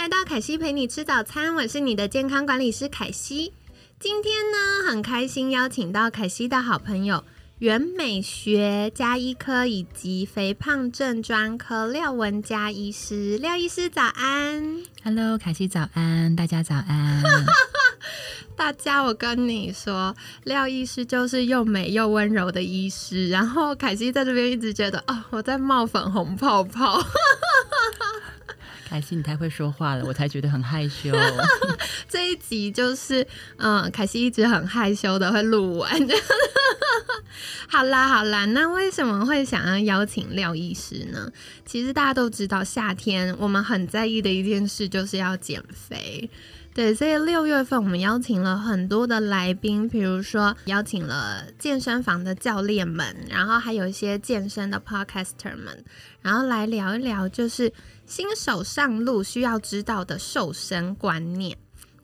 来到凯西陪你吃早餐，我是你的健康管理师凯西。今天呢，很开心邀请到凯西的好朋友。原美学加医科以及肥胖症专科廖文佳医师，廖医师早安，Hello，凯西早安，大家早安，大家，我跟你说，廖医师就是又美又温柔的医师，然后凯西在这边一直觉得哦，我在冒粉红泡泡。凯西，你太会说话了，我才觉得很害羞。这一集就是，嗯，凯西一直很害羞的会录完。好啦好啦，那为什么会想要邀请廖医师呢？其实大家都知道，夏天我们很在意的一件事就是要减肥。对，所以六月份我们邀请了很多的来宾，比如说邀请了健身房的教练们，然后还有一些健身的 podcaster 们，然后来聊一聊，就是新手上路需要知道的瘦身观念。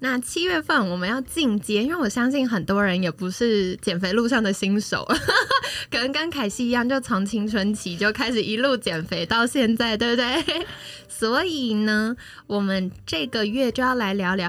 那七月份我们要进阶，因为我相信很多人也不是减肥路上的新手，可能跟凯西一样，就从青春期就开始一路减肥到现在，对不对？所以呢，我们这个月就要来聊聊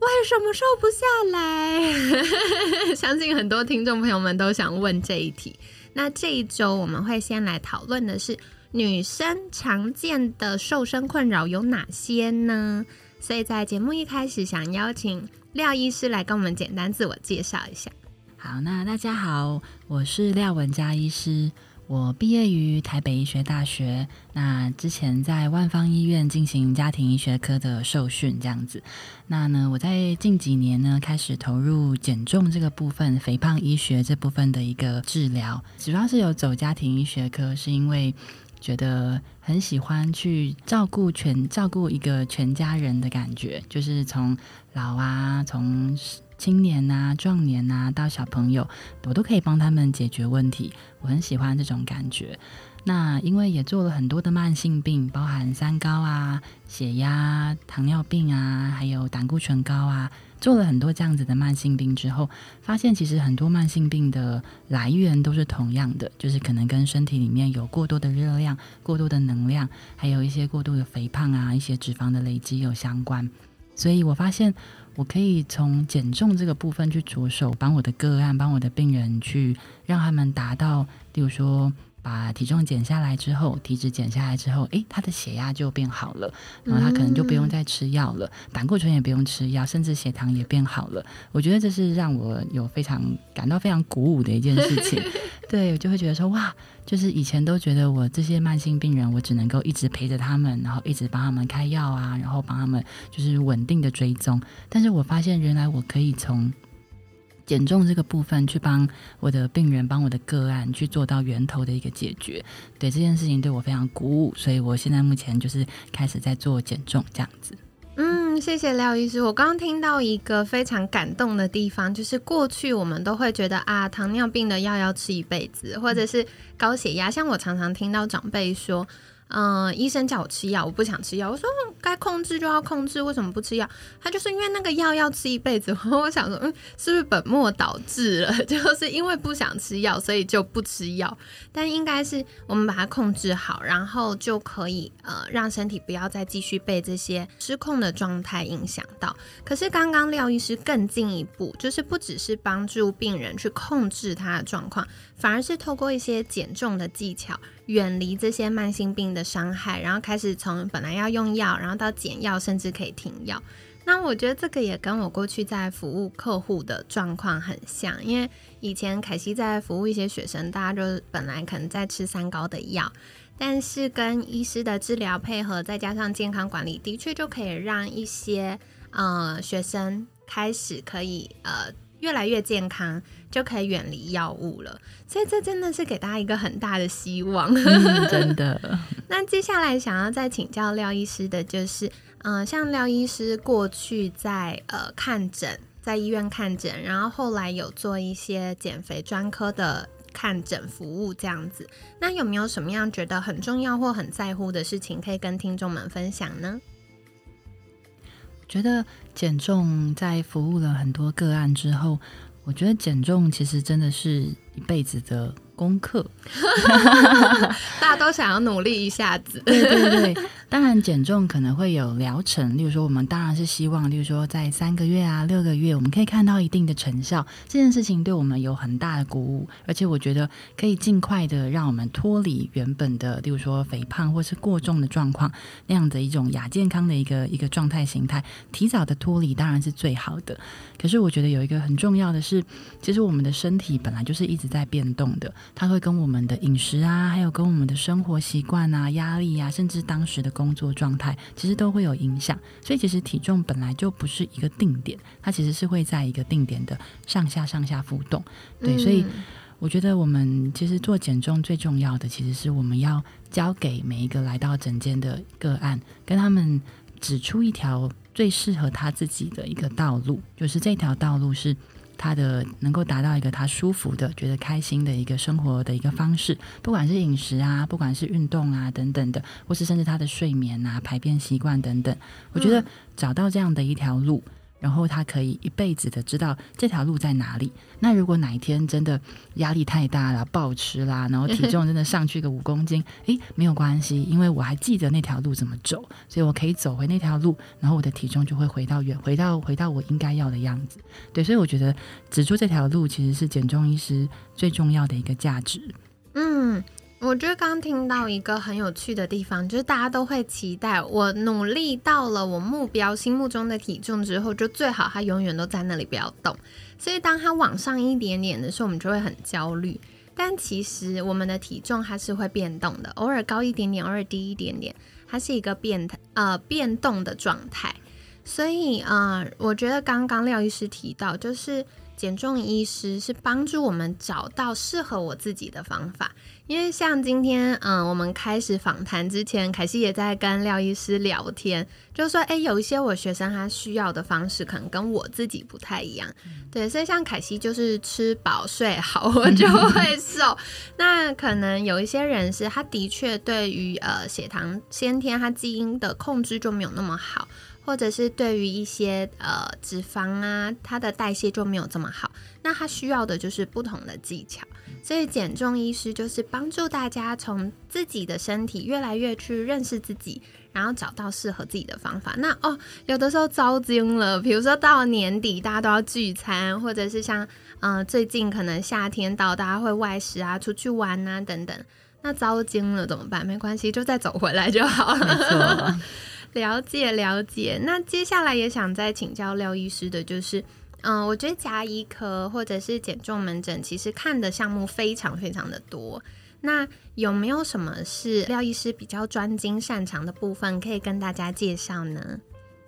为什么瘦不下来。相信很多听众朋友们都想问这一题。那这一周我们会先来讨论的是女生常见的瘦身困扰有哪些呢？所以在节目一开始，想邀请廖医师来跟我们简单自我介绍一下。好，那大家好，我是廖文佳医师，我毕业于台北医学大学，那之前在万方医院进行家庭医学科的受训，这样子。那呢，我在近几年呢，开始投入减重这个部分，肥胖医学这部分的一个治疗，主要是有走家庭医学科，是因为。觉得很喜欢去照顾全照顾一个全家人的感觉，就是从老啊，从青年啊、壮年啊到小朋友，我都可以帮他们解决问题。我很喜欢这种感觉。那因为也做了很多的慢性病，包含三高啊、血压、糖尿病啊，还有胆固醇高啊。做了很多这样子的慢性病之后，发现其实很多慢性病的来源都是同样的，就是可能跟身体里面有过多的热量、过多的能量，还有一些过度的肥胖啊、一些脂肪的累积有相关。所以我发现我可以从减重这个部分去着手，帮我的个案、帮我的病人去让他们达到，例如说。把体重减下来之后，体脂减下来之后，诶，他的血压就变好了，然后他可能就不用再吃药了，胆固醇也不用吃药，甚至血糖也变好了。我觉得这是让我有非常感到非常鼓舞的一件事情。对我就会觉得说，哇，就是以前都觉得我这些慢性病人，我只能够一直陪着他们，然后一直帮他们开药啊，然后帮他们就是稳定的追踪。但是我发现，原来我可以从减重这个部分，去帮我的病人、帮我的个案去做到源头的一个解决，对这件事情对我非常鼓舞，所以我现在目前就是开始在做减重这样子。嗯，谢谢廖医师。我刚刚听到一个非常感动的地方，就是过去我们都会觉得啊，糖尿病的药要吃一辈子，或者是高血压，像我常常听到长辈说。嗯，医生叫我吃药，我不想吃药。我说该控制就要控制，为什么不吃药？他就是因为那个药要吃一辈子。我想说，嗯，是不是本末倒置了？就是因为不想吃药，所以就不吃药。但应该是我们把它控制好，然后就可以呃让身体不要再继续被这些失控的状态影响到。可是刚刚廖医师更进一步，就是不只是帮助病人去控制他的状况，反而是透过一些减重的技巧。远离这些慢性病的伤害，然后开始从本来要用药，然后到减药，甚至可以停药。那我觉得这个也跟我过去在服务客户的状况很像，因为以前凯西在服务一些学生，大家就本来可能在吃三高的药，但是跟医师的治疗配合，再加上健康管理，的确就可以让一些呃学生开始可以呃。越来越健康，就可以远离药物了。所以这真的是给大家一个很大的希望。真的。那接下来想要再请教廖医师的就是，嗯，像廖医师过去在呃看诊，在医院看诊，然后后来有做一些减肥专科的看诊服务这样子。那有没有什么样觉得很重要或很在乎的事情，可以跟听众们分享呢？觉得减重在服务了很多个案之后，我觉得减重其实真的是一辈子的功课。大家都想要努力一下子，对对对。当然，减重可能会有疗程，例如说，我们当然是希望，例如说，在三个月啊、六个月，我们可以看到一定的成效。这件事情对我们有很大的鼓舞，而且我觉得可以尽快的让我们脱离原本的，例如说肥胖或是过重的状况那样的一种亚健康的一个一个状态形态，提早的脱离当然是最好的。可是我觉得有一个很重要的是，其实我们的身体本来就是一直在变动的，它会跟我们的饮食啊，还有跟我们的生活习惯啊、压力啊，甚至当时的。工作状态其实都会有影响，所以其实体重本来就不是一个定点，它其实是会在一个定点的上下上下浮动。对，所以我觉得我们其实做减重最重要的，其实是我们要交给每一个来到诊间的个案，跟他们指出一条最适合他自己的一个道路，就是这条道路是。他的能够达到一个他舒服的、觉得开心的一个生活的一个方式，不管是饮食啊，不管是运动啊等等的，或是甚至他的睡眠啊、排便习惯等等，我觉得找到这样的一条路。然后他可以一辈子的知道这条路在哪里。那如果哪一天真的压力太大了，暴吃啦，然后体重真的上去个五公斤，诶，没有关系，因为我还记得那条路怎么走，所以我可以走回那条路，然后我的体重就会回到原，回到回到我应该要的样子。对，所以我觉得指出这条路其实是减重医师最重要的一个价值。嗯。我觉得刚听到一个很有趣的地方，就是大家都会期待我努力到了我目标心目中的体重之后，就最好它永远都在那里不要动。所以当它往上一点点的时候，我们就会很焦虑。但其实我们的体重它是会变动的，偶尔高一点点，偶尔低一点点，它是一个变呃变动的状态。所以啊，我觉得刚刚廖医师提到，就是减重医师是帮助我们找到适合我自己的方法。因为像今天，嗯，我们开始访谈之前，凯西也在跟廖医师聊天，就说，哎，有一些我学生他需要的方式，可能跟我自己不太一样，对，所以像凯西就是吃饱睡好，我就 会瘦。那可能有一些人是，他的确对于呃血糖先天他基因的控制就没有那么好。或者是对于一些呃脂肪啊，它的代谢就没有这么好，那它需要的就是不同的技巧。所以减重医师就是帮助大家从自己的身体越来越去认识自己，然后找到适合自己的方法。那哦，有的时候糟惊了，比如说到年底大家都要聚餐，或者是像嗯最近可能夏天到，大家会外食啊、出去玩啊等等，那糟惊了怎么办？没关系，就再走回来就好了。了解了解，那接下来也想再请教廖医师的，就是，嗯，我觉得牙医科或者是减重门诊，其实看的项目非常非常的多。那有没有什么是廖医师比较专精擅长的部分，可以跟大家介绍呢？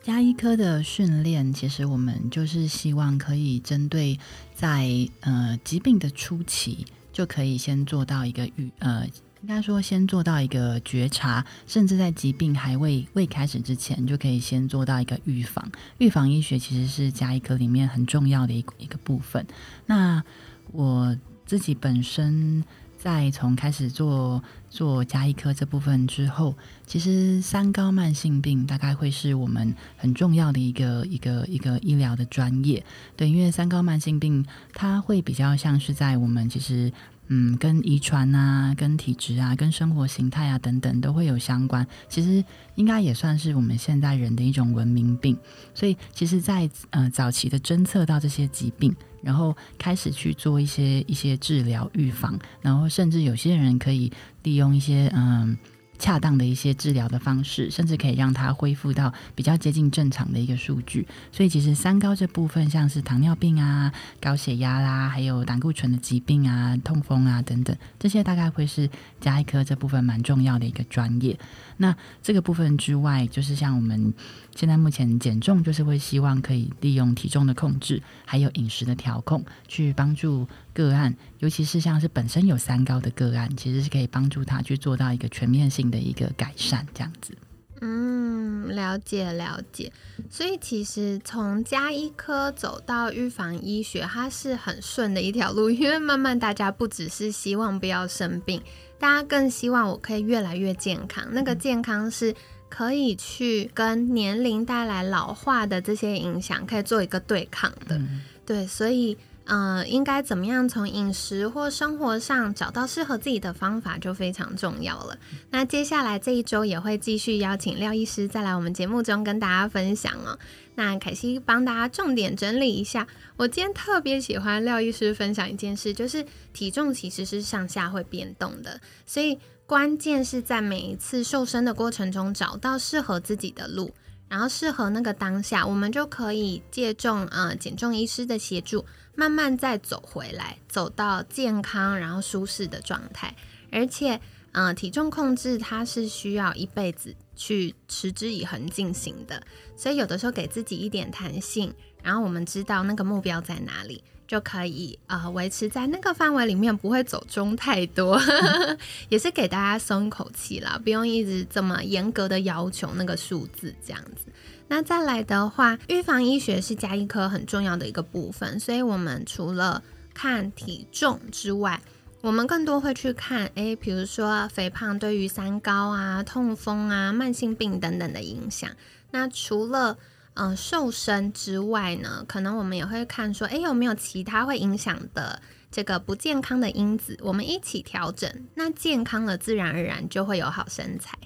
牙医科的训练，其实我们就是希望可以针对在呃疾病的初期，就可以先做到一个预呃。应该说，先做到一个觉察，甚至在疾病还未未开始之前，就可以先做到一个预防。预防医学其实是加医科里面很重要的一一个部分。那我自己本身在从开始做做加医科这部分之后，其实三高慢性病大概会是我们很重要的一个一个一个医疗的专业。对，因为三高慢性病它会比较像是在我们其实。嗯，跟遗传啊、跟体质啊、跟生活形态啊等等都会有相关。其实应该也算是我们现在人的一种文明病。所以，其实，在呃早期的侦测到这些疾病，然后开始去做一些一些治疗预防，然后甚至有些人可以利用一些嗯。恰当的一些治疗的方式，甚至可以让它恢复到比较接近正常的一个数据。所以其实三高这部分，像是糖尿病啊、高血压啦，还有胆固醇的疾病啊、痛风啊等等，这些大概会是加医科这部分蛮重要的一个专业。那这个部分之外，就是像我们现在目前减重，就是会希望可以利用体重的控制，还有饮食的调控，去帮助个案，尤其是像是本身有三高的个案，其实是可以帮助他去做到一个全面性的一个改善，这样子。嗯，了解了解。所以其实从加医科走到预防医学，它是很顺的一条路，因为慢慢大家不只是希望不要生病。大家更希望我可以越来越健康，那个健康是可以去跟年龄带来老化的这些影响，可以做一个对抗的。对，所以，呃，应该怎么样从饮食或生活上找到适合自己的方法，就非常重要了。那接下来这一周也会继续邀请廖医师再来我们节目中跟大家分享哦。那凯西帮大家重点整理一下，我今天特别喜欢廖医师分享一件事，就是体重其实是上下会变动的，所以关键是在每一次瘦身的过程中找到适合自己的路，然后适合那个当下，我们就可以借重呃减重医师的协助，慢慢再走回来，走到健康然后舒适的状态，而且。嗯，体重控制它是需要一辈子去持之以恒进行的，所以有的时候给自己一点弹性，然后我们知道那个目标在哪里，就可以呃维持在那个范围里面，不会走中太多，也是给大家松一口气啦，不用一直这么严格的要求那个数字这样子。那再来的话，预防医学是加一科很重要的一个部分，所以我们除了看体重之外，我们更多会去看，诶，比如说肥胖对于三高啊、痛风啊、慢性病等等的影响。那除了嗯瘦身之外呢，可能我们也会看说，诶，有没有其他会影响的这个不健康的因子，我们一起调整，那健康了自然而然就会有好身材。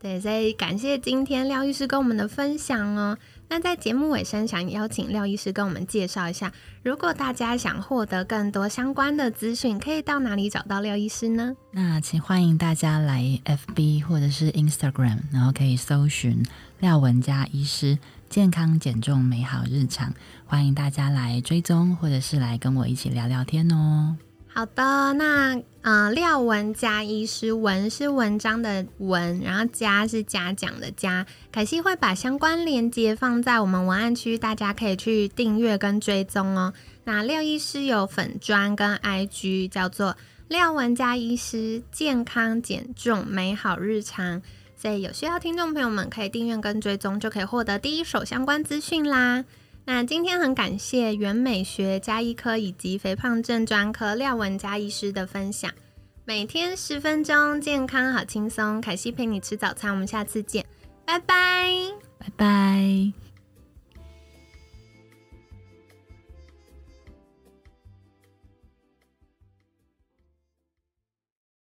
对，所以感谢今天廖医师跟我们的分享哦。那在节目尾声，想邀请廖医师跟我们介绍一下，如果大家想获得更多相关的资讯，可以到哪里找到廖医师呢？那请欢迎大家来 FB 或者是 Instagram，然后可以搜寻廖文佳医师健康减重美好日常，欢迎大家来追踪或者是来跟我一起聊聊天哦。好的，那呃，廖文佳医师，文是文章的文，然后佳是嘉奖的嘉。凯西会把相关链接放在我们文案区，大家可以去订阅跟追踪哦。那廖医师有粉砖跟 IG，叫做廖文佳医师健康减重美好日常，所以有需要听众朋友们可以订阅跟追踪，就可以获得第一手相关资讯啦。那今天很感谢袁美学加医科以及肥胖症专科廖文加医师的分享。每天十分钟，健康好轻松。凯西陪你吃早餐，我们下次见，拜拜，拜拜。